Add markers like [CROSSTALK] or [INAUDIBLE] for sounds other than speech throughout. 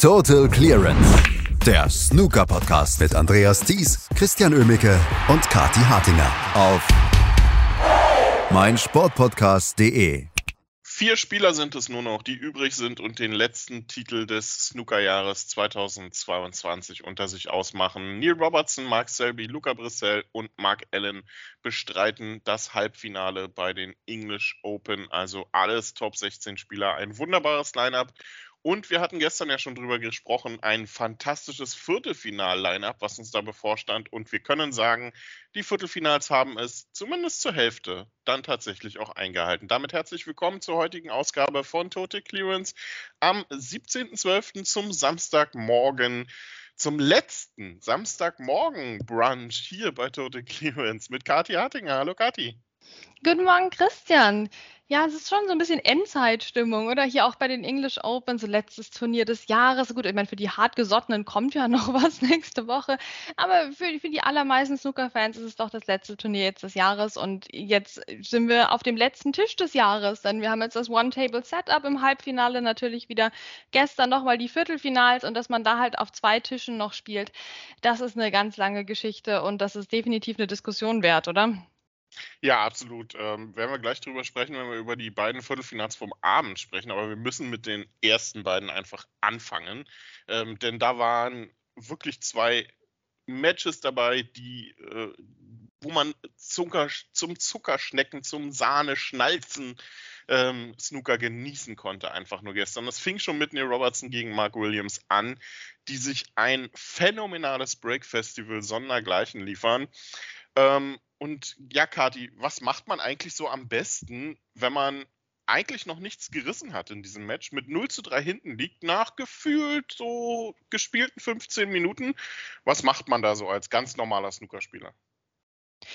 Total Clearance. Der Snooker-Podcast mit Andreas Thies, Christian Ömicke und Kati Hartinger auf meinsportpodcast.de. Vier Spieler sind es nur noch, die übrig sind und den letzten Titel des Snookerjahres 2022 unter sich ausmachen. Neil Robertson, Mark Selby, Luca Brissell und Mark Allen bestreiten das Halbfinale bei den English Open. Also alles Top 16 Spieler. Ein wunderbares Lineup. Und wir hatten gestern ja schon drüber gesprochen, ein fantastisches Viertelfinal-Line-Up, was uns da bevorstand. Und wir können sagen, die Viertelfinals haben es zumindest zur Hälfte dann tatsächlich auch eingehalten. Damit herzlich willkommen zur heutigen Ausgabe von Total Clearance am 17.12. zum Samstagmorgen zum letzten Samstagmorgen-Brunch hier bei Total Clearance mit Kati Hartinger. Hallo Kati. Guten Morgen, Christian. Ja, es ist schon so ein bisschen Endzeitstimmung, oder? Hier auch bei den English Open, so letztes Turnier des Jahres. Gut, ich meine, für die hartgesottenen kommt ja [LAUGHS] noch was nächste Woche. Aber für, für die allermeisten Snooker-Fans ist es doch das letzte Turnier jetzt des Jahres. Und jetzt sind wir auf dem letzten Tisch des Jahres. Denn wir haben jetzt das One-Table-Setup im Halbfinale natürlich wieder gestern nochmal die Viertelfinals und dass man da halt auf zwei Tischen noch spielt. Das ist eine ganz lange Geschichte und das ist definitiv eine Diskussion wert, oder? Ja, absolut. Ähm, werden wir gleich drüber sprechen, wenn wir über die beiden Viertelfinals vom Abend sprechen. Aber wir müssen mit den ersten beiden einfach anfangen. Ähm, denn da waren wirklich zwei Matches dabei, die, äh, wo man Zucker, zum Zuckerschnecken, zum Sahne-Schnalzen ähm, Snooker genießen konnte, einfach nur gestern. Das fing schon mit Neil Robertson gegen Mark Williams an, die sich ein phänomenales Break-Festival sondergleichen liefern. Ähm, und ja, Kati, was macht man eigentlich so am besten, wenn man eigentlich noch nichts gerissen hat in diesem Match, mit 0 zu 3 hinten liegt, nach gefühlt so gespielten 15 Minuten? Was macht man da so als ganz normaler Snookerspieler?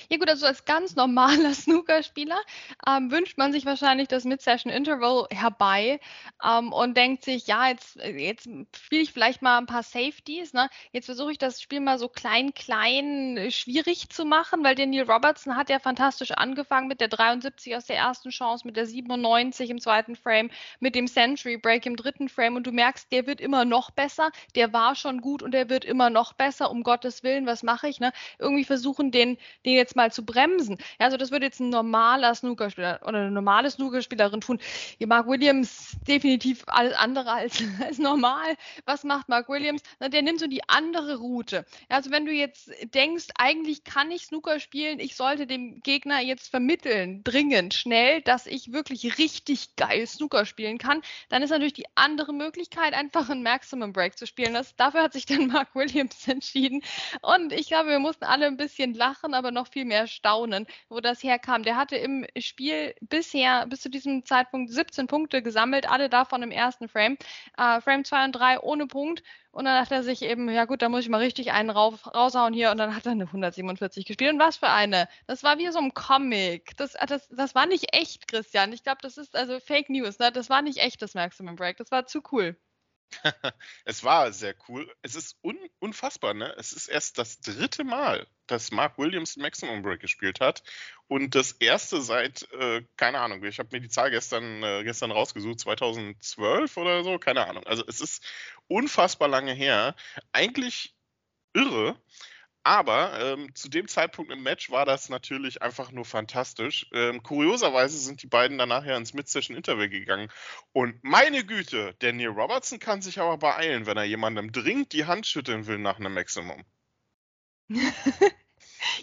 Ja gut, also als ganz normaler [LAUGHS] Snookerspieler ähm, wünscht man sich wahrscheinlich das Mid-Session-Interval herbei ähm, und denkt sich, ja, jetzt, jetzt spiele ich vielleicht mal ein paar Safeties. Ne? Jetzt versuche ich das Spiel mal so klein, klein, äh, schwierig zu machen, weil der Neil Robertson hat ja fantastisch angefangen mit der 73 aus der ersten Chance, mit der 97 im zweiten Frame, mit dem Century Break im dritten Frame und du merkst, der wird immer noch besser, der war schon gut und der wird immer noch besser, um Gottes Willen, was mache ich? Ne? Irgendwie versuchen, den, den jetzt mal zu bremsen. Ja, also das würde jetzt ein normaler Snookerspieler oder eine normale Snookerspielerin tun. Mark Williams definitiv alles andere als, [LAUGHS] als normal. Was macht Mark Williams? Na, der nimmt so die andere Route. Ja, also wenn du jetzt denkst, eigentlich kann ich Snooker spielen, ich sollte dem Gegner jetzt vermitteln, dringend, schnell, dass ich wirklich richtig geil Snooker spielen kann, dann ist natürlich die andere Möglichkeit, einfach einen Maximum Break zu spielen. Das, dafür hat sich dann [LAUGHS] Mark Williams entschieden. Und ich glaube, wir mussten alle ein bisschen lachen, aber noch viel mehr staunen, wo das herkam. Der hatte im Spiel bisher bis zu diesem Zeitpunkt 17 Punkte gesammelt, alle davon im ersten Frame. Äh, Frame 2 und 3 ohne Punkt. Und dann dachte er sich eben, ja gut, da muss ich mal richtig einen rauf, raushauen hier. Und dann hat er eine 147 gespielt. Und was für eine? Das war wie so ein Comic. Das, äh, das, das war nicht echt, Christian. Ich glaube, das ist also Fake News. Ne? Das war nicht echt, das Maximum Break. Das war zu cool. [LAUGHS] es war sehr cool. Es ist un unfassbar, ne? Es ist erst das dritte Mal, dass Mark Williams Maximum Break gespielt hat. Und das erste seit, äh, keine Ahnung, ich habe mir die Zahl gestern, äh, gestern rausgesucht, 2012 oder so, keine Ahnung. Also es ist unfassbar lange her. Eigentlich irre. Aber ähm, zu dem Zeitpunkt im Match war das natürlich einfach nur fantastisch. Ähm, kurioserweise sind die beiden danach ja ins Mid-Session-Interview gegangen. Und meine Güte, der Neil Robertson kann sich aber beeilen, wenn er jemandem dringend die Hand schütteln will nach einem Maximum.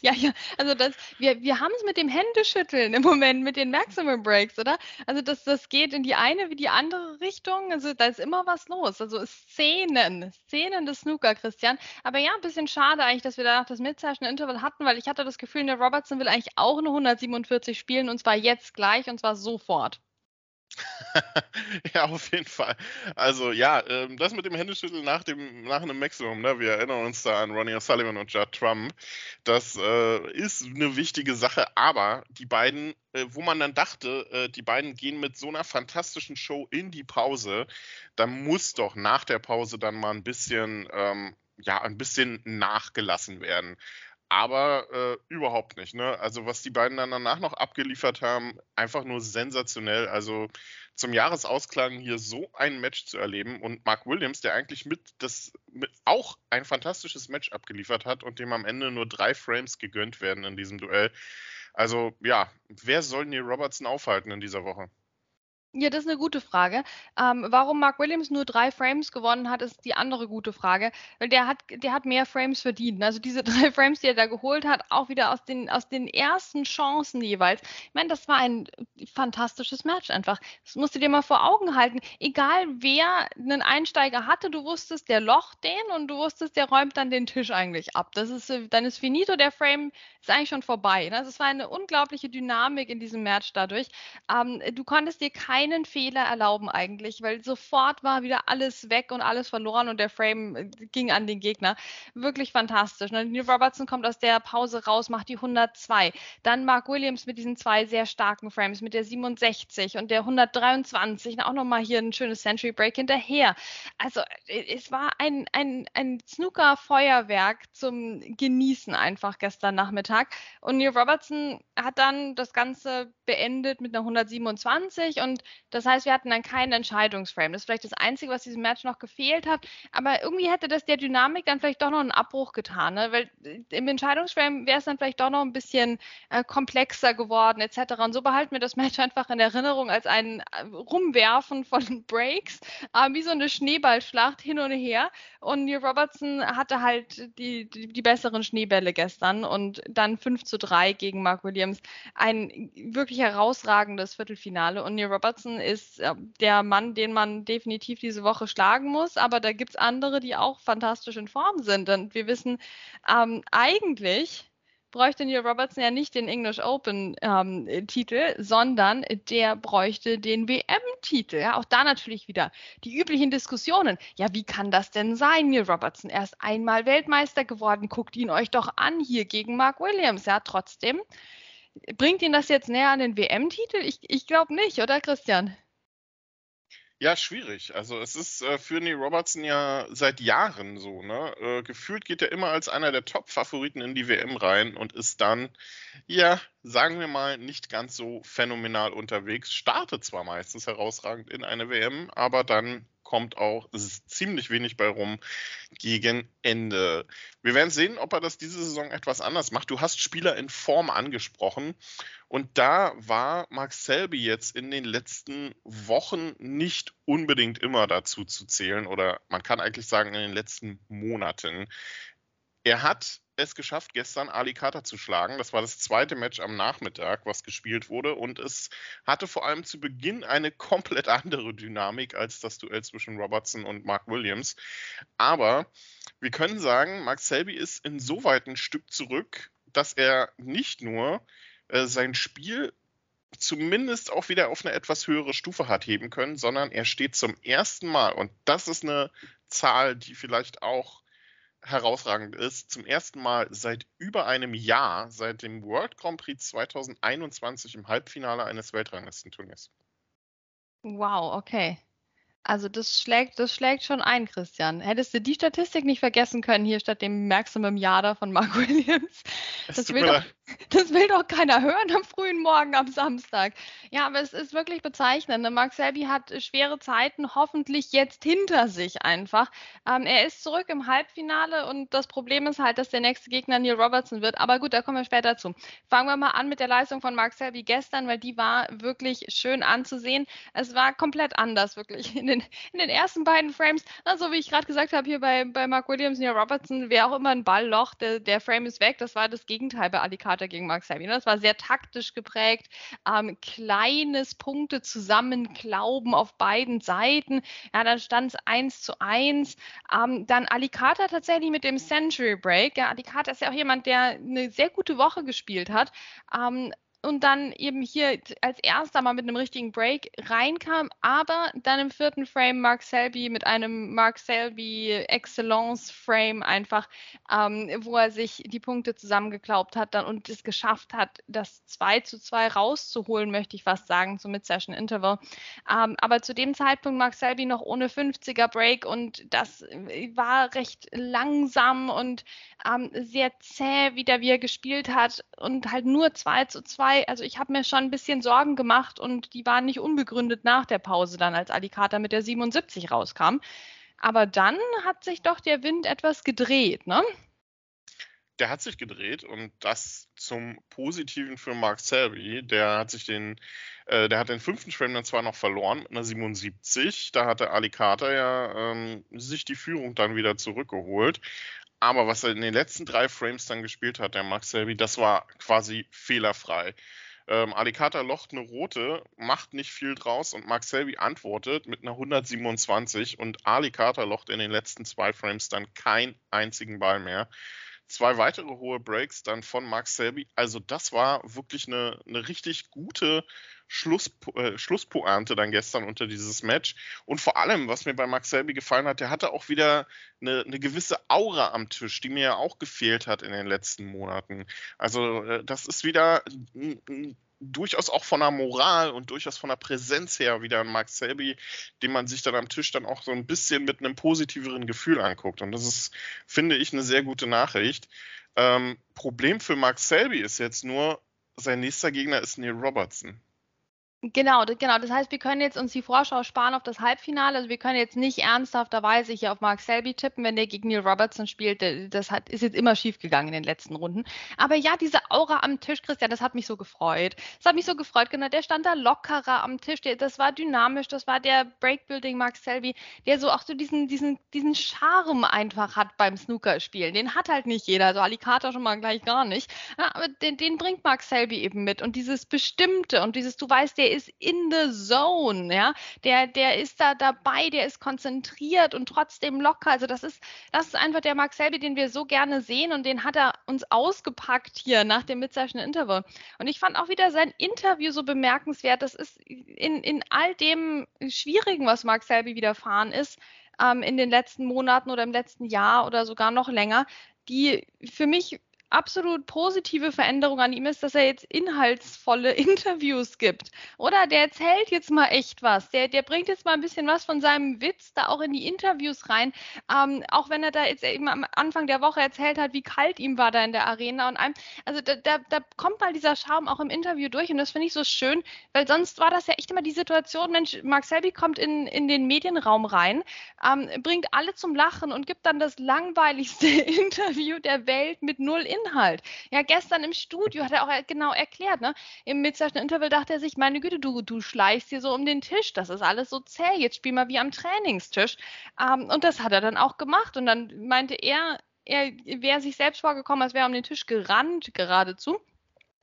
Ja, ja, also das, wir, wir haben es mit dem Händeschütteln im Moment, mit den Maximum Breaks, oder? Also das, das geht in die eine wie die andere Richtung. Also da ist immer was los. Also Szenen, Szenen des Snooker, Christian. Aber ja, ein bisschen schade eigentlich, dass wir danach das Mid-Session-Interval hatten, weil ich hatte das Gefühl, der Robertson will eigentlich auch eine 147 spielen und zwar jetzt gleich und zwar sofort. [LAUGHS] ja, auf jeden Fall. Also ja, ähm, das mit dem Händeschütteln nach dem nach einem Maximum, ne? wir erinnern uns da an Ronnie O'Sullivan und Judd Trump, das äh, ist eine wichtige Sache, aber die beiden, äh, wo man dann dachte, äh, die beiden gehen mit so einer fantastischen Show in die Pause, da muss doch nach der Pause dann mal ein bisschen, ähm, ja, ein bisschen nachgelassen werden aber äh, überhaupt nicht. Ne? Also was die beiden dann danach noch abgeliefert haben, einfach nur sensationell. Also zum Jahresausklang hier so ein Match zu erleben und Mark Williams, der eigentlich mit das mit auch ein fantastisches Match abgeliefert hat und dem am Ende nur drei Frames gegönnt werden in diesem Duell. Also ja, wer soll Neil Robertson aufhalten in dieser Woche? Ja, das ist eine gute Frage. Ähm, warum Mark Williams nur drei Frames gewonnen hat, ist die andere gute Frage. Weil der hat, der hat mehr Frames verdient. Also diese [LAUGHS] drei Frames, die er da geholt hat, auch wieder aus den, aus den ersten Chancen jeweils. Ich meine, das war ein fantastisches Match einfach. Das musst du dir mal vor Augen halten. Egal wer einen Einsteiger hatte, du wusstest, der Loch den und du wusstest, der räumt dann den Tisch eigentlich ab. Das ist, dann ist finito, der Frame ist eigentlich schon vorbei. Ne? Also es war eine unglaubliche Dynamik in diesem Match dadurch. Ähm, du konntest dir kein keinen Fehler erlauben eigentlich, weil sofort war wieder alles weg und alles verloren und der Frame äh, ging an den Gegner. Wirklich fantastisch. Ne? Neil Robertson kommt aus der Pause raus, macht die 102. Dann Mark Williams mit diesen zwei sehr starken Frames, mit der 67 und der 123. Auch nochmal hier ein schönes Century Break hinterher. Also äh, es war ein, ein, ein Snooker-Feuerwerk zum Genießen einfach gestern Nachmittag. Und Neil Robertson hat dann das Ganze beendet mit einer 127 und das heißt, wir hatten dann keinen Entscheidungsframe. Das ist vielleicht das Einzige, was diesem Match noch gefehlt hat. Aber irgendwie hätte das der Dynamik dann vielleicht doch noch einen Abbruch getan. Ne? Weil äh, im Entscheidungsframe wäre es dann vielleicht doch noch ein bisschen äh, komplexer geworden, etc. Und so behalten wir das Match [LAUGHS] einfach in Erinnerung als ein äh, Rumwerfen von [LAUGHS] Breaks, äh, wie so eine Schneeballschlacht hin und her. Und Neil Robertson hatte halt die, die, die besseren Schneebälle gestern und dann 5 zu 3 gegen Mark Williams. Ein wirklich herausragendes Viertelfinale. Und Neil Robertson Robertson ist äh, der Mann, den man definitiv diese Woche schlagen muss. Aber da gibt es andere, die auch fantastisch in Form sind. Und wir wissen, ähm, eigentlich bräuchte Neil Robertson ja nicht den English Open ähm, sondern der bräuchte den WM-Titel. Ja, auch da natürlich wieder die üblichen Diskussionen. Ja, wie kann das denn sein, Neil Robertson? Erst einmal Weltmeister geworden, guckt ihn euch doch an hier gegen Mark Williams. Ja, trotzdem Bringt ihn das jetzt näher an den WM-Titel? Ich, ich glaube nicht, oder Christian? Ja, schwierig. Also es ist äh, für Neil Robertson ja seit Jahren so. Ne? Äh, gefühlt geht er immer als einer der Top-Favoriten in die WM rein und ist dann, ja, sagen wir mal, nicht ganz so phänomenal unterwegs. Startet zwar meistens herausragend in eine WM, aber dann kommt auch ziemlich wenig bei rum gegen Ende. Wir werden sehen, ob er das diese Saison etwas anders macht. Du hast Spieler in Form angesprochen und da war Mark Selby jetzt in den letzten Wochen nicht unbedingt immer dazu zu zählen oder man kann eigentlich sagen in den letzten Monaten. Er hat es geschafft, gestern Ali Kata zu schlagen. Das war das zweite Match am Nachmittag, was gespielt wurde. Und es hatte vor allem zu Beginn eine komplett [LAUGHS] andere Dynamik als das Duell zwischen Robertson und Mark Williams. Aber wir können sagen, Mark Selby ist insoweit ein Stück zurück, dass er nicht nur äh, sein Spiel zumindest auch wieder auf eine etwas höhere Stufe hat heben können, sondern er steht zum ersten Mal, und das ist eine Zahl, die vielleicht auch herausragend ist, zum ersten Mal seit über einem Jahr, seit dem World Grand Prix 2021 im Halbfinale eines Weltranglistenturniers. Wow, okay. Also das schlägt, das schlägt schon ein, Christian. Hättest du die Statistik nicht vergessen können hier statt dem Maximum Jada von Mark [LAUGHS] Williams? Das will, doch, das will doch keiner hören am frühen Morgen am Samstag. Ja, aber es ist wirklich bezeichnend. Ne? Mark Selby hat schwere Zeiten hoffentlich jetzt hinter sich einfach. Ähm, er ist zurück im Halbfinale und das Problem ist halt, dass der nächste Gegner Neil Robertson wird. Aber gut, da kommen wir später zu. Fangen wir mal an mit der Leistung von Mark Selby gestern, weil die war wirklich schön anzusehen. Es war komplett anders, wirklich. In den, in den ersten beiden Frames, also wie ich gerade gesagt habe, hier bei, bei Mark Williams und Robertson, wäre auch immer ein Ballloch, der, der Frame ist weg. Das war das Gegenteil bei Ali Carter gegen Mark Selby. Das war sehr taktisch geprägt, ähm, kleines Punkte zusammenklauben auf beiden Seiten. Ja, dann stand es 1 zu 1. Ähm, dann Ali Carter tatsächlich mit dem Century Break. Ja, Ali Carter ist ja auch jemand, der eine sehr gute Woche gespielt hat. Ähm, und dann eben hier als erster mal mit einem richtigen Break reinkam, aber dann im vierten Frame Mark Selby mit einem Mark Selby Excellence Frame einfach, ähm, wo er sich die Punkte zusammengeklaubt hat dann und es geschafft hat, das 2 zu 2 rauszuholen, möchte ich fast sagen, zum Mid-Session Interval. Ähm, aber zu dem Zeitpunkt Mark Selby noch ohne 50er Break und das war recht langsam und ähm, sehr zäh wieder, wie er gespielt hat und halt nur 2 zu 2 Wobei, also ich habe mir schon ein bisschen Sorgen gemacht und die waren nicht unbegründet nach der Pause dann, als Alicata mit der 77 rauskam. Aber dann hat sich doch der Wind etwas gedreht, ne? Der hat sich gedreht und das zum Positiven für Mark Selby. Der hat sich den, äh, der hat den fünften Frame dann zwar noch verloren mit einer 77. Da hatte Ali Carter ja ähm, sich die Führung dann wieder zurückgeholt. Aber was er in den letzten drei Frames dann gespielt hat, der Mark Selby, das war quasi fehlerfrei. Ähm, Alicata locht eine rote, macht nicht viel draus und Mark Selby antwortet mit einer 127 und Alicata locht in den letzten zwei Frames dann keinen einzigen Ball mehr. Zwei weitere hohe Breaks dann von Mark Selby. Also das war wirklich eine, eine richtig gute Schluss, äh, Schlusspointe dann gestern unter dieses Match. Und vor allem, was mir bei Max Selby gefallen hat, der hatte auch wieder eine, eine gewisse Aura am Tisch, die mir ja auch gefehlt hat in den letzten Monaten. Also äh, das ist wieder durchaus auch von der Moral und durchaus von der Präsenz her wieder ein Mark Selby, den man sich dann am Tisch dann auch so ein bisschen mit einem positiveren Gefühl anguckt. Und das ist, finde ich, eine sehr gute Nachricht. Ähm, Problem für Mark Selby ist jetzt nur, sein nächster Gegner ist Neil Robertson. Genau, genau. Das heißt, wir können jetzt uns die Vorschau sparen auf das Halbfinale. Also wir können jetzt nicht ernsthafterweise hier auf Mark Selby tippen, wenn der gegen Neil Robertson spielt. Das hat, ist jetzt immer schief gegangen in den letzten Runden. Aber ja, diese Aura am Tisch, Christian, das hat mich so gefreut. Das hat mich so gefreut, genau. Der stand da lockerer am Tisch. Der, das war dynamisch. Das war der Breakbuilding Mark Selby, der so auch so diesen, diesen, diesen Charme einfach hat beim Snookerspielen. Den hat halt nicht jeder. Also Alicata schon mal gleich gar nicht. Ja, aber den, den bringt Mark Selby eben mit. Und dieses Bestimmte und dieses, du weißt, der ist in the zone, ja, der, der ist da dabei, der ist konzentriert und trotzdem locker. Also das ist, das ist einfach der Mark Selby, den wir so gerne sehen und den hat er uns ausgepackt hier nach dem Mid-Session Interval. Und ich fand auch wieder sein Interview so bemerkenswert. Das ist in, in all dem Schwierigen, was Mark Selby widerfahren ist, ähm, in den letzten Monaten oder im letzten Jahr oder sogar noch länger, die für mich absolut positive Veränderung an ihm ist, dass er jetzt inhaltsvolle [LAUGHS] Interviews gibt. Oder der erzählt jetzt mal echt was. Der, der bringt jetzt mal ein bisschen was von seinem Witz da auch in die Interviews rein. Ähm, auch wenn er da jetzt eben am Anfang der Woche erzählt hat, wie kalt ihm war da in der Arena. Und einem, also da, da, da kommt mal dieser Charme auch im Interview durch. Und das finde ich so schön, weil sonst war das ja echt immer die Situation, Mensch, Mark Selby kommt in, in den Medienraum rein, ähm, bringt alle zum Lachen und gibt dann das langweiligste [LAUGHS] Interview der Welt mit null Inhalt. Inhalt. Ja, gestern im Studio hat er auch genau erklärt, ne? Im Midzeichen Interval dachte er sich, meine Güte, du, du schleichst hier so um den Tisch, das ist alles so zäh, jetzt spiel mal wie am Trainingstisch. Ähm, und das hat er dann auch gemacht. Und dann meinte er, er wäre sich selbst vorgekommen, als wäre er um den Tisch gerannt geradezu.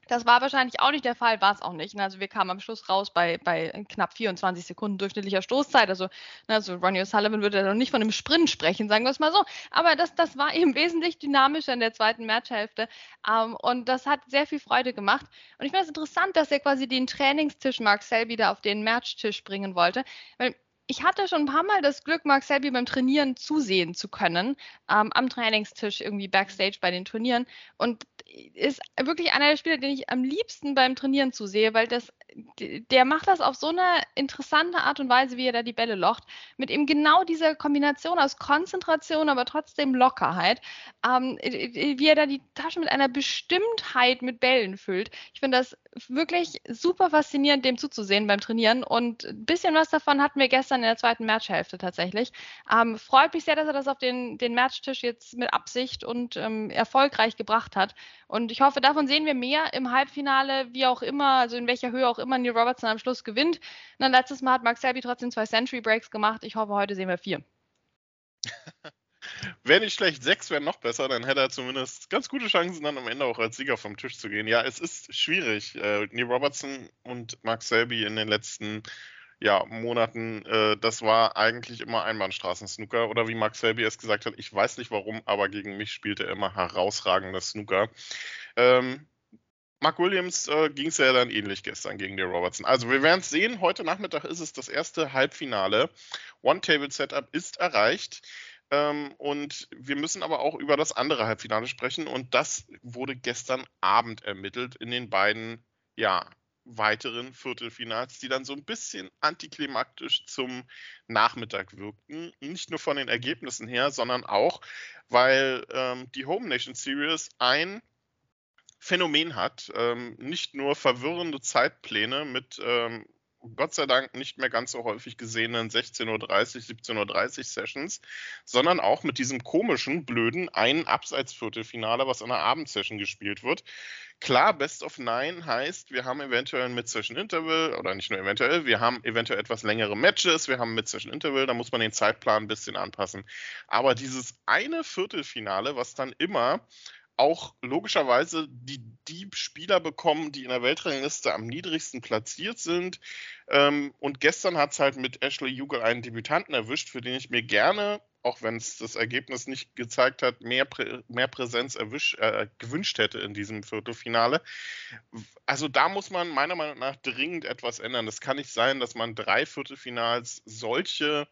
Das war wahrscheinlich auch nicht der Fall, war es auch nicht. Also wir kamen am Schluss raus bei, bei knapp 24 Sekunden durchschnittlicher Stoßzeit. Also, also Ronnie O'Sullivan würde noch nicht von einem Sprint sprechen, sagen wir es mal so. Aber das, das war [LAUGHS] eben wesentlich dynamischer in der zweiten Matchhälfte. Ähm, und das hat sehr viel Freude gemacht. Und ich finde es interessant, dass er quasi den Trainingstisch Selby da auf den Matchtisch bringen wollte. Weil ich hatte schon ein paar Mal das Glück, Mark Selby beim Trainieren zusehen zu können, ähm, am Trainingstisch irgendwie backstage bei den Turnieren. Und ist wirklich einer der Spieler, den ich am liebsten beim Trainieren zusehe, weil das der macht das auf so eine interessante Art und Weise, wie er da die Bälle locht, mit eben genau dieser Kombination aus Konzentration, aber trotzdem Lockerheit, ähm, wie er da die Tasche mit einer Bestimmtheit mit Bällen füllt. Ich finde das wirklich super faszinierend, dem zuzusehen beim Trainieren und ein bisschen was davon hatten wir gestern in der zweiten Matchhälfte tatsächlich. Ähm, freut mich sehr, dass er das auf den, den Matchtisch jetzt mit Absicht und ähm, erfolgreich gebracht hat. Und ich hoffe, davon sehen wir mehr im Halbfinale, wie auch immer, also in welcher Höhe auch immer Neil Robertson am Schluss gewinnt. Und dann letztes Mal hat Mark Selby trotzdem zwei Century Breaks gemacht. Ich hoffe, heute sehen wir vier. [LAUGHS] Wäre nicht schlecht, sechs wären noch besser, dann hätte er zumindest ganz gute Chancen, dann am Ende auch als Sieger vom Tisch zu gehen. Ja, es ist schwierig. Äh, Neil Robertson und Mark Selby in den letzten ja, Monaten, äh, das war eigentlich immer Einbahnstraßen-Snooker. Oder wie Mark Selby es gesagt hat, ich weiß nicht warum, aber gegen mich spielt er immer herausragender Snooker. Ähm, Mark Williams äh, ging es ja dann ähnlich gestern gegen die Robertson. Also wir werden es sehen. Heute Nachmittag ist es das erste Halbfinale. One-Table-Setup ist erreicht. Ähm, und wir müssen aber auch über das andere Halbfinale sprechen. Und das wurde gestern Abend ermittelt in den beiden ja, weiteren Viertelfinals, die dann so ein bisschen antiklimaktisch zum Nachmittag wirkten. Nicht nur von den Ergebnissen her, sondern auch, weil ähm, die Home Nation Series ein Phänomen hat. Ähm, nicht nur verwirrende Zeitpläne mit ähm, Gott sei Dank nicht mehr ganz so häufig gesehenen 16.30 Uhr, 17.30 Uhr Sessions, sondern auch mit diesem komischen, blöden ein Abseitsviertelfinale, was in einer Abendsession gespielt wird. Klar, Best of Nine heißt, wir haben eventuell ein Mid-Session Interval oder nicht nur eventuell, wir haben eventuell etwas längere Matches, wir haben ein Mid-Session Interval, da muss man den Zeitplan ein bisschen anpassen. Aber dieses eine Viertelfinale, was dann immer auch logischerweise die, die Spieler bekommen, die in der Weltrangliste am niedrigsten platziert sind. Ähm, und gestern hat es halt mit Ashley Jugel einen Debütanten erwischt, für den ich mir gerne, auch wenn es das Ergebnis nicht gezeigt hat, mehr, Prä mehr Präsenz erwisch, äh, gewünscht hätte in diesem Viertelfinale. Also da muss man meiner Meinung nach dringend etwas ändern. Es kann nicht sein, dass man drei Viertelfinals solche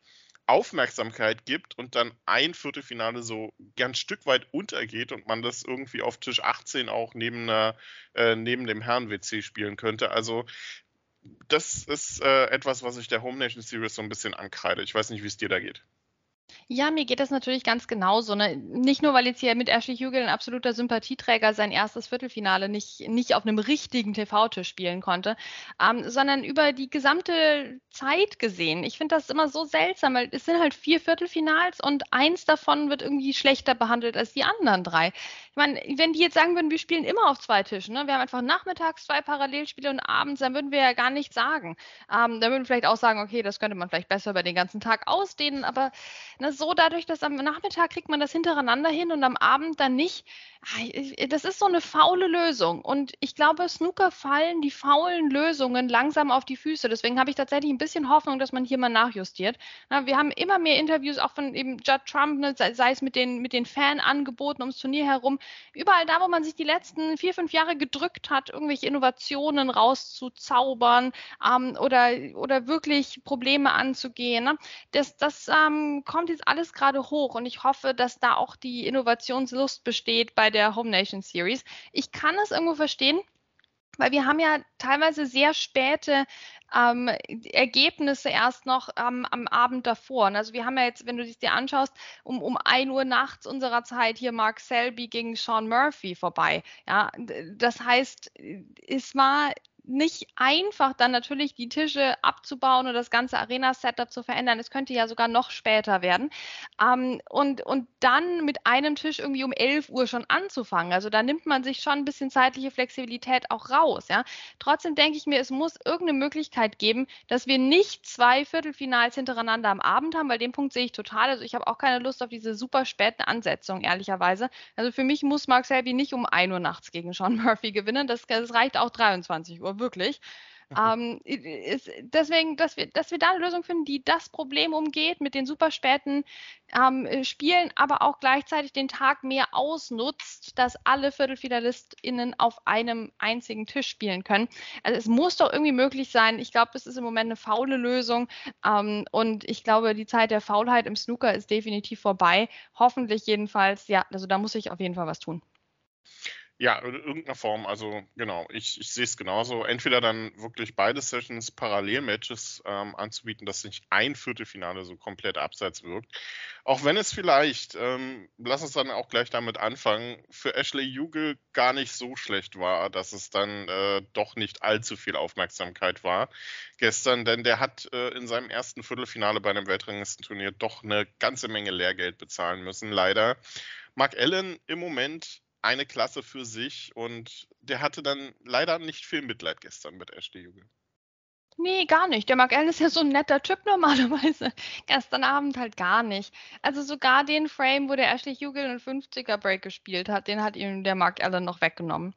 Aufmerksamkeit gibt und dann ein Viertelfinale so ganz Stück weit untergeht und man das irgendwie auf Tisch 18 auch neben, einer, äh, neben dem Herren-WC spielen könnte. Also das ist äh, etwas, was ich der Home Nation Series so ein bisschen ankreide. Ich weiß nicht, wie es dir da geht. Ja, mir geht das natürlich ganz genauso. Ne? Nicht nur, weil jetzt hier mit Ashley Hugel ein absoluter Sympathieträger sein erstes Viertelfinale nicht, nicht auf einem richtigen TV-Tisch spielen konnte, ähm, sondern über die gesamte Zeit gesehen. Ich finde das immer so seltsam, weil es sind halt vier Viertelfinals und eins davon wird irgendwie schlechter behandelt als die anderen drei. Ich meine, wenn die jetzt sagen würden, wir spielen immer auf zwei Tischen, ne? wir haben einfach nachmittags zwei Parallelspiele und abends, dann würden wir ja gar nichts sagen. Ähm, dann würden wir vielleicht auch sagen, okay, das könnte man vielleicht besser über den ganzen Tag ausdehnen, aber ne, so dadurch, dass am Nachmittag kriegt man das hintereinander hin und am Abend dann nicht. Das ist so eine faule Lösung. Und ich glaube, Snooker fallen die faulen Lösungen langsam auf die Füße. Deswegen habe ich tatsächlich ein bisschen Hoffnung, dass man hier mal nachjustiert. Wir haben immer mehr Interviews, auch von eben Judd Trump, ne, sei es mit den, mit den Fanangeboten ums Turnier herum. Überall da, wo man sich die letzten vier, fünf Jahre gedrückt hat, irgendwelche Innovationen rauszuzaubern ähm, oder, oder wirklich Probleme anzugehen. Ne? Das, das ähm, kommt jetzt alles gerade hoch und ich hoffe, dass da auch die Innovationslust besteht bei der Home Nation Series. Ich kann es irgendwo verstehen, weil wir haben ja teilweise sehr späte ähm, Ergebnisse erst noch ähm, am Abend davor. Also wir haben ja jetzt, wenn du es dir anschaust, um, um 1 Uhr nachts unserer Zeit hier Mark Selby gegen Sean Murphy vorbei. Ja, das heißt, es war nicht einfach, dann natürlich die Tische abzubauen oder das ganze Arena-Setup zu verändern. Es könnte ja sogar noch später werden. Ähm, und, und dann mit einem Tisch irgendwie um 11 Uhr schon anzufangen. Also da nimmt man sich schon ein bisschen zeitliche Flexibilität auch raus. Ja? Trotzdem denke ich mir, es muss irgendeine Möglichkeit geben, dass wir nicht zwei Viertelfinals hintereinander am Abend haben, weil den Punkt sehe ich total. Also ich habe auch keine Lust auf diese super späten Ansetzungen, ehrlicherweise. Also für mich muss Mark Selby nicht um 1 Uhr nachts gegen Sean Murphy gewinnen. Das, das reicht auch 23 Uhr wirklich. Ähm, ist, deswegen, dass wir, dass wir da eine Lösung finden, die das Problem umgeht mit den super späten ähm, äh, Spielen, aber auch gleichzeitig den Tag mehr ausnutzt, dass alle ViertelfinalistInnen auf einem einzigen Tisch spielen können. Also es muss doch irgendwie möglich sein. Ich glaube, es ist im Moment eine faule Lösung ähm, und ich glaube, die Zeit der Faulheit im Snooker ist definitiv vorbei. Hoffentlich jedenfalls. Ja, also da muss ich auf jeden Fall was tun. Ja, in irgendeiner Form. Also genau, ich, ich sehe es genauso. Entweder dann wirklich beide Sessions Parallelmatches ähm, anzubieten, dass nicht ein Viertelfinale so komplett abseits wirkt. Auch wenn es vielleicht, ähm, lass uns dann auch gleich damit anfangen, für Ashley Jugel gar nicht so schlecht war, dass es dann äh, doch nicht allzu viel Aufmerksamkeit war gestern, denn der hat äh, in seinem ersten Viertelfinale bei einem Weltranglistenturnier doch eine ganze Menge Lehrgeld bezahlen müssen, leider. Mark Allen im Moment eine Klasse für sich und der hatte dann leider nicht viel Mitleid gestern mit Ashley Jugel. Nee, gar nicht. Der Mark Allen ist ja so ein netter Typ normalerweise. [LAUGHS] Gestern Abend halt gar nicht. Also sogar den Frame, wo der Ashley Hugel einen 50er Break gespielt hat, den hat ihm der Mark Allen noch weggenommen.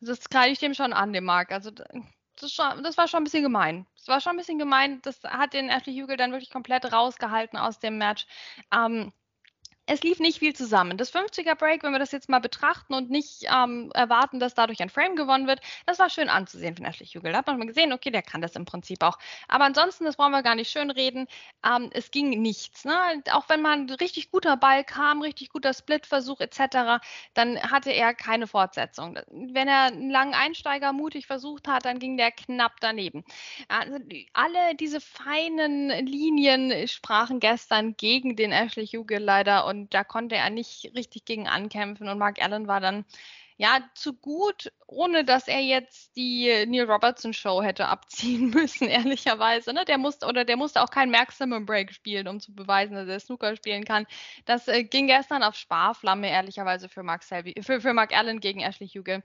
Das kreide ich dem schon an, dem Mark. Also das, schon, das, war schon ein bisschen gemein. Das war schon ein bisschen gemein. Das hat den Ashley Hugel dann wirklich komplett rausgehalten aus dem Match. Ähm, es lief nicht viel zusammen. Das 50er Break, wenn wir das jetzt mal betrachten und nicht ähm, erwarten, dass dadurch ein Frame gewonnen wird, das war schön anzusehen von Ashley Hugel. Da hat man mal gesehen, okay, der kann das im Prinzip auch. Aber ansonsten, das brauchen wir gar nicht schön reden, ähm, es ging nichts. Ne? Auch wenn man richtig guter Ball kam, richtig guter Splitversuch etc., dann hatte er keine Fortsetzung. Wenn er einen langen Einsteiger mutig versucht hat, dann ging der knapp daneben. Also alle diese feinen Linien sprachen gestern gegen den Ashley Hugel leider und und da konnte er nicht richtig gegen ankämpfen und Mark Allen war dann ja, zu gut, ohne dass er jetzt die Neil Robertson Show hätte abziehen [LAUGHS] müssen, ehrlicherweise. Ne? Der musste oder der musste auch kein Maximum Break spielen, um zu beweisen, dass er Snooker spielen kann. Das äh, ging gestern auf Sparflamme, ehrlicherweise, für Mark, Selby, für, für Mark Allen gegen Ashley Hugel.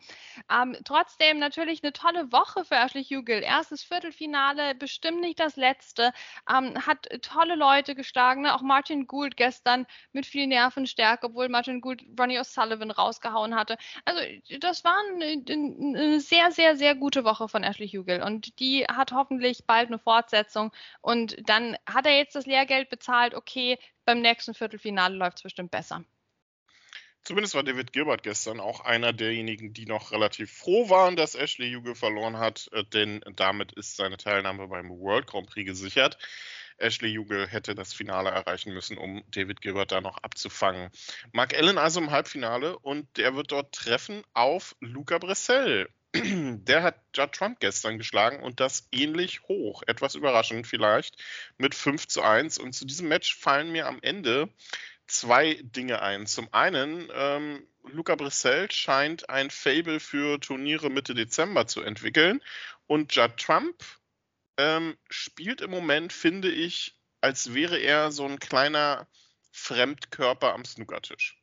Ähm, trotzdem natürlich eine tolle Woche für Ashley Hugel. Erstes Viertelfinale, bestimmt nicht das letzte. Ähm, hat tolle Leute geschlagen. Ne? Auch Martin Gould gestern mit viel Nervenstärke, obwohl Martin Gould Ronnie O'Sullivan rausgehauen hatte. Also das war eine, sehr, sehr, sehr gute Woche von Ashley Hugel und die hat hoffentlich bald eine Fortsetzung und dann hat er jetzt das Lehrgeld bezahlt, okay, beim nächsten Viertelfinale läuft es bestimmt besser. Zumindest war David Gilbert gestern auch einer derjenigen, die noch relativ froh waren, dass Ashley Hugel verloren hat, äh, denn damit ist seine Teilnahme beim World Grand Prix gesichert. Ashley Jugel hätte das Finale erreichen müssen, um David Gilbert da noch abzufangen. Mark Allen also im Halbfinale und der wird dort treffen auf Luca Bressel. [CLEARS THROAT] Der hat Judd Trump gestern geschlagen und das ähnlich hoch. Etwas überraschend vielleicht mit 5 zu 1. Und zu diesem Match fallen mir am Ende zwei Dinge ein. Zum einen, ähm, Luca Brissell scheint ein Fable für Turniere Mitte Dezember zu entwickeln und Judd Trump ähm, spielt im Moment, finde ich, als wäre er so ein kleiner Fremdkörper am Snookertisch.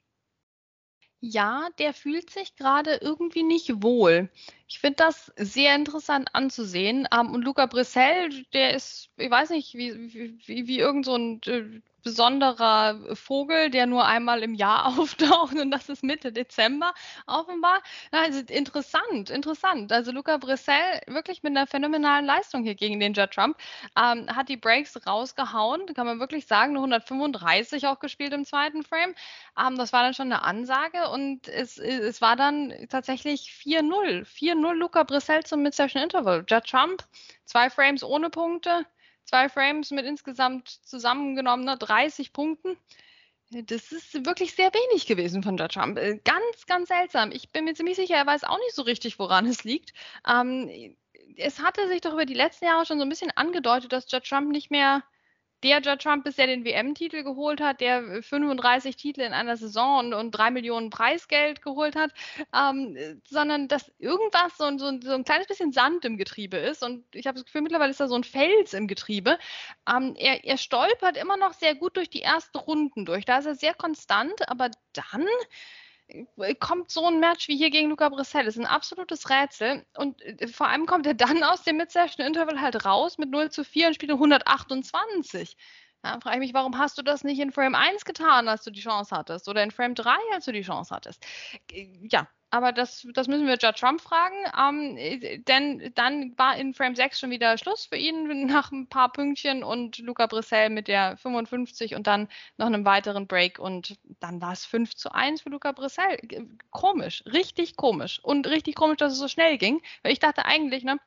Ja, der fühlt sich gerade irgendwie nicht wohl. Ich finde das sehr interessant anzusehen. Ähm, und Luca Brissell, der ist, ich weiß nicht, wie, wie, wie irgend so ein äh, besonderer Vogel, der nur einmal im Jahr [LAUGHS] auftaucht und das ist Mitte Dezember offenbar. Also interessant, interessant. Also Luca Brissell wirklich mit einer phänomenalen Leistung hier gegen den Jet Trump ähm, hat die Breaks rausgehauen, kann man wirklich sagen, eine 135 auch gespielt im zweiten Frame. Ähm, das war dann schon eine Ansage und es, es war dann tatsächlich 4-0. 4-0 Luca Brissell zum Mid-Session Interval. Jet Trump, zwei Frames ohne Punkte, zwei Frames mit insgesamt zusammengenommener 30 Punkten. Das ist wirklich sehr wenig gewesen von Judge Trump. Äh, ganz, ganz seltsam. Ich bin mir ziemlich sicher, er weiß auch nicht so richtig, woran es liegt. Ähm, es hatte sich doch über die letzten Jahre schon so ein bisschen angedeutet, dass Judge Trump nicht mehr der Judge Trump ist, der den WM-Titel geholt hat, der 35 Titel in einer Saison und, und 3 Millionen Preisgeld geholt hat, ähm, sondern dass irgendwas, so, so, so, ein kleines bisschen Sand im Getriebe ist. Und ich habe das Gefühl, mittlerweile ist da so ein Fels im Getriebe. Ähm, er, er stolpert immer noch sehr gut durch die ersten Runden durch. Da ist er sehr konstant, aber dann kommt so ein Match wie hier gegen Luca Brissell. Das ist ein absolutes Rätsel. Und äh, vor allem kommt er dann aus dem Mid-Session-Interval halt raus mit 0 zu 4 und spielt 128. Da frage ich mich, warum hast du das nicht in Frame 1 getan, als du die Chance hattest? Oder in Frame 3, als du die Chance hattest? Ja, aber das, das müssen wir Judge Trump fragen. Ähm, denn dann war in Frame 6 schon wieder Schluss für ihn [LAUGHS] nach ein paar Pünktchen und Luca Brissell mit der 55 und dann noch einem weiteren Break und dann war es 5 zu 1 für Luca Brissell. Komisch, richtig komisch. Und richtig komisch, dass es so schnell ging. Weil ich dachte eigentlich, ne,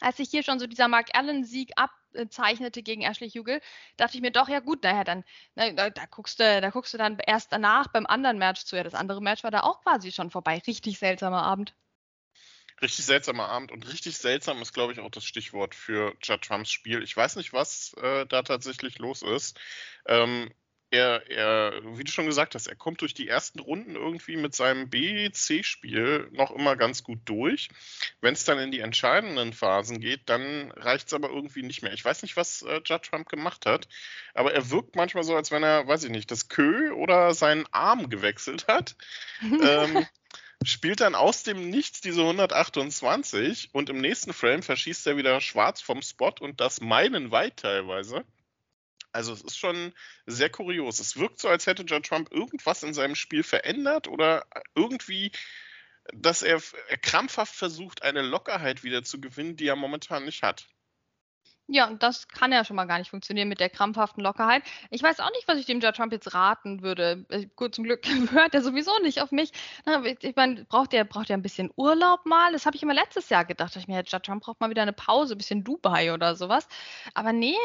als sich hier schon so dieser Mark Allen-Sieg abzeichnete gegen Ashley Hugel, dachte ich mir doch, ja gut, naja, dann, na, da, guckst du, da guckst du dann erst danach beim anderen Match zu. Ja, das andere Match war da auch quasi schon vorbei. Richtig seltsamer Abend. Richtig seltsamer Abend und richtig seltsam ist, glaube ich, auch das Stichwort für Judd Trumps Spiel. Ich weiß nicht, was äh, da tatsächlich los ist. Ähm, er, er, wie du schon gesagt hast, er kommt durch die ersten Runden irgendwie mit seinem B-C-Spiel noch immer ganz gut durch. Wenn es dann in die entscheidenden Phasen geht, dann reicht es aber irgendwie nicht mehr. Ich weiß nicht, was äh, Judd Trump gemacht hat, aber er wirkt manchmal so, als wenn er, weiß ich nicht, das Kö oder seinen Arm gewechselt hat. ähm, [LAUGHS] spielt dann aus dem Nichts diese 128 und im nächsten Frame verschießt er wieder schwarz vom Spot und das meilenweit teilweise. Also es ist schon sehr kurios. Es wirkt so, als hätte John Trump irgendwas in seinem Spiel verändert oder irgendwie, dass er, krampfhaft versucht, eine Lockerheit wieder zu gewinnen, die er momentan nicht hat. Ja, das kann ja schon mal gar nicht funktionieren mit der krampfhaften Lockerheit. Ich weiß auch nicht, was ich dem Judge Trump jetzt raten würde. Äh, gut, zum Glück [LAUGHS] hört er sowieso nicht auf mich. Ich meine, braucht er braucht ein bisschen Urlaub mal? Das habe ich immer letztes Jahr gedacht. Ich mir, Judge Trump braucht mal wieder eine Pause, ein bisschen Dubai oder sowas. Aber nee,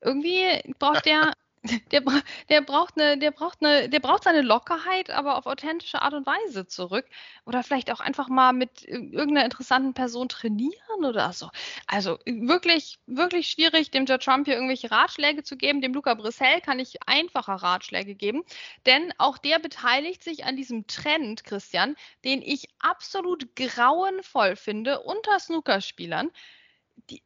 irgendwie braucht der [LAUGHS] [LAUGHS] Der, der, braucht eine, der, braucht eine, der braucht seine Lockerheit, aber auf authentische Art und Weise zurück. Oder vielleicht auch einfach mal mit irgendeiner interessanten Person trainieren oder so. Also wirklich, wirklich schwierig, dem Joe Trump hier irgendwelche Ratschläge zu geben. Dem Luca Brissell kann ich einfacher Ratschläge geben, denn auch der beteiligt sich an diesem Trend, Christian, den ich absolut grauenvoll finde unter Snookerspielern die,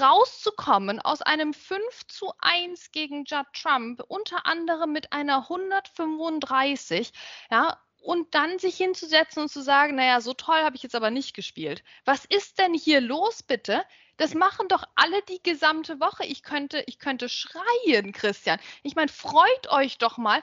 rauszukommen aus einem 5 zu 1 gegen Judd Trump, unter anderem mit einer 135, ja, und dann sich hinzusetzen und zu sagen, naja, so toll habe ich jetzt aber nicht gespielt. Was ist denn hier los, bitte? Das machen doch alle die gesamte Woche. Ich könnte, ich könnte schreien, Christian. Ich meine, freut euch doch mal.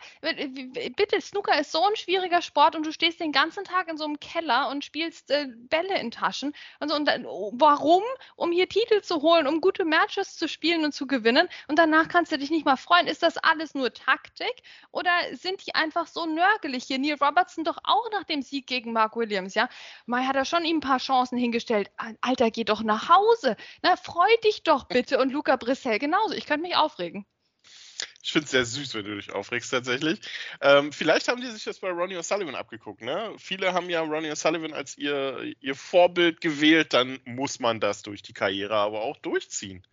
Bitte, Snooker ist so ein schwieriger Sport und du stehst den ganzen Tag in so einem Keller und spielst äh, Bälle in Taschen. Und, so, und dann, oh, warum? Um hier Titel zu holen, um gute Matches zu spielen und zu gewinnen. Und danach kannst du dich nicht mal freuen. Ist das alles nur Taktik? Oder sind die einfach so nörgelig hier? Neil Robertson doch auch nach dem Sieg gegen Mark Williams, ja? Mai hat er schon ihm ein paar Chancen hingestellt. Alter, geh doch nach Hause. Na, freu dich doch bitte. Und Luca Brissell genauso. Ich könnte mich aufregen. Ich finde es sehr süß, wenn du dich aufregst tatsächlich. Ähm, vielleicht haben die sich das bei Ronnie O'Sullivan abgeguckt. Ne? Viele haben ja Ronnie O'Sullivan als ihr, ihr Vorbild gewählt. Dann muss man das durch die Karriere aber auch durchziehen.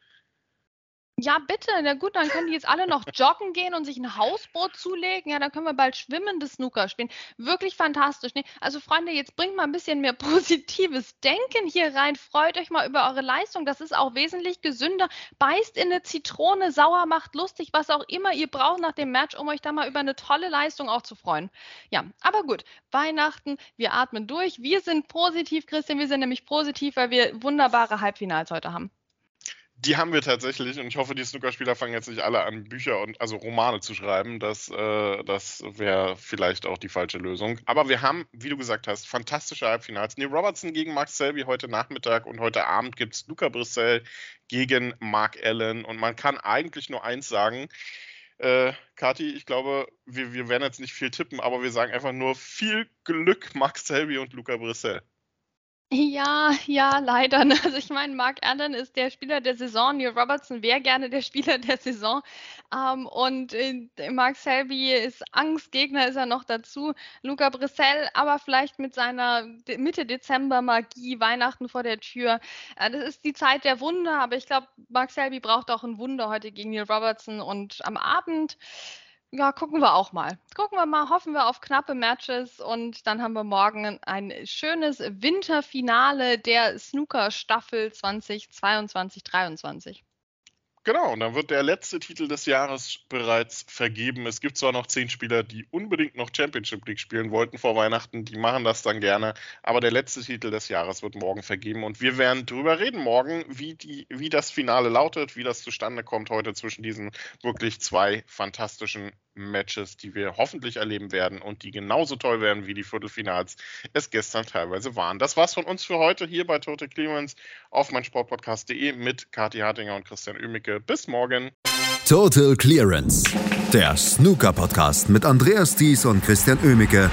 Ja, bitte. Na gut, dann können die jetzt alle noch joggen gehen und sich ein Hausboot zulegen. Ja, dann können wir bald schwimmendes Snooker spielen. Wirklich fantastisch. Nee, also Freunde, jetzt bringt mal ein bisschen mehr [LAUGHS] positives Denken hier rein. Freut euch mal über eure Leistung. Das ist auch wesentlich gesünder. Beißt in eine Zitrone, sauer macht lustig, was auch immer ihr braucht nach dem Match, um euch da mal über eine tolle Leistung auch zu freuen. Ja, aber gut. Weihnachten, wir atmen durch. Wir sind positiv, Christian. Wir sind nämlich positiv, weil wir wunderbare Halbfinals heute haben. Die haben wir tatsächlich und ich hoffe, die Snookerspieler fangen jetzt nicht alle an, Bücher und also Romane zu schreiben. Das, äh, das wäre vielleicht auch die falsche Lösung. Aber wir haben, wie du gesagt hast, fantastische Halbfinals. Neil Robertson gegen Mark Selby heute Nachmittag und heute Abend gibt es Luca Brissell gegen Mark Allen. Und man kann eigentlich nur eins sagen. Äh, Kati, ich glaube, wir, wir werden jetzt nicht viel tippen, aber wir sagen einfach nur viel Glück, Mark Selby und Luca Brissell. Ja, ja, leider. Ne? Also ich meine, Mark Allen ist der Spieler der Saison, Neil Robertson wäre gerne der Spieler der Saison. Ähm, und äh, Mark Selby ist Angstgegner, ist er noch dazu. Luca Brissell, aber vielleicht mit seiner Mitte Dezember Magie, Weihnachten vor der Tür. Äh, das ist die Zeit der Wunder, aber ich glaube, Mark Selby braucht auch ein Wunder heute gegen Neil Robertson. Und am Abend ja, gucken wir auch mal. Gucken wir mal, hoffen wir auf knappe Matches und dann haben wir morgen ein schönes Winterfinale der Snooker-Staffel 2022-23. Genau, und dann wird der letzte Titel des Jahres bereits vergeben. Es gibt zwar noch zehn Spieler, die unbedingt noch Championship League spielen wollten vor Weihnachten, die machen das dann gerne, aber der letzte Titel des Jahres wird morgen vergeben und wir werden darüber reden morgen, wie, die, wie das Finale lautet, wie das zustande kommt heute zwischen diesen wirklich zwei fantastischen Matches, die wir hoffentlich erleben werden und die genauso toll werden wie die Viertelfinals es gestern teilweise waren. Das war's von uns für heute hier bei Total Clearance auf meinsportpodcast.de mit Kathi Hartinger und Christian Oemicke. Bis morgen. Total Clearance, der Snooker Podcast mit Andreas Thies und Christian Oemicke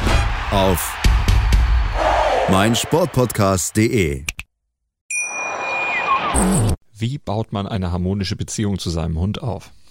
auf meinsportpodcast.de. Wie baut man eine harmonische Beziehung zu seinem Hund auf?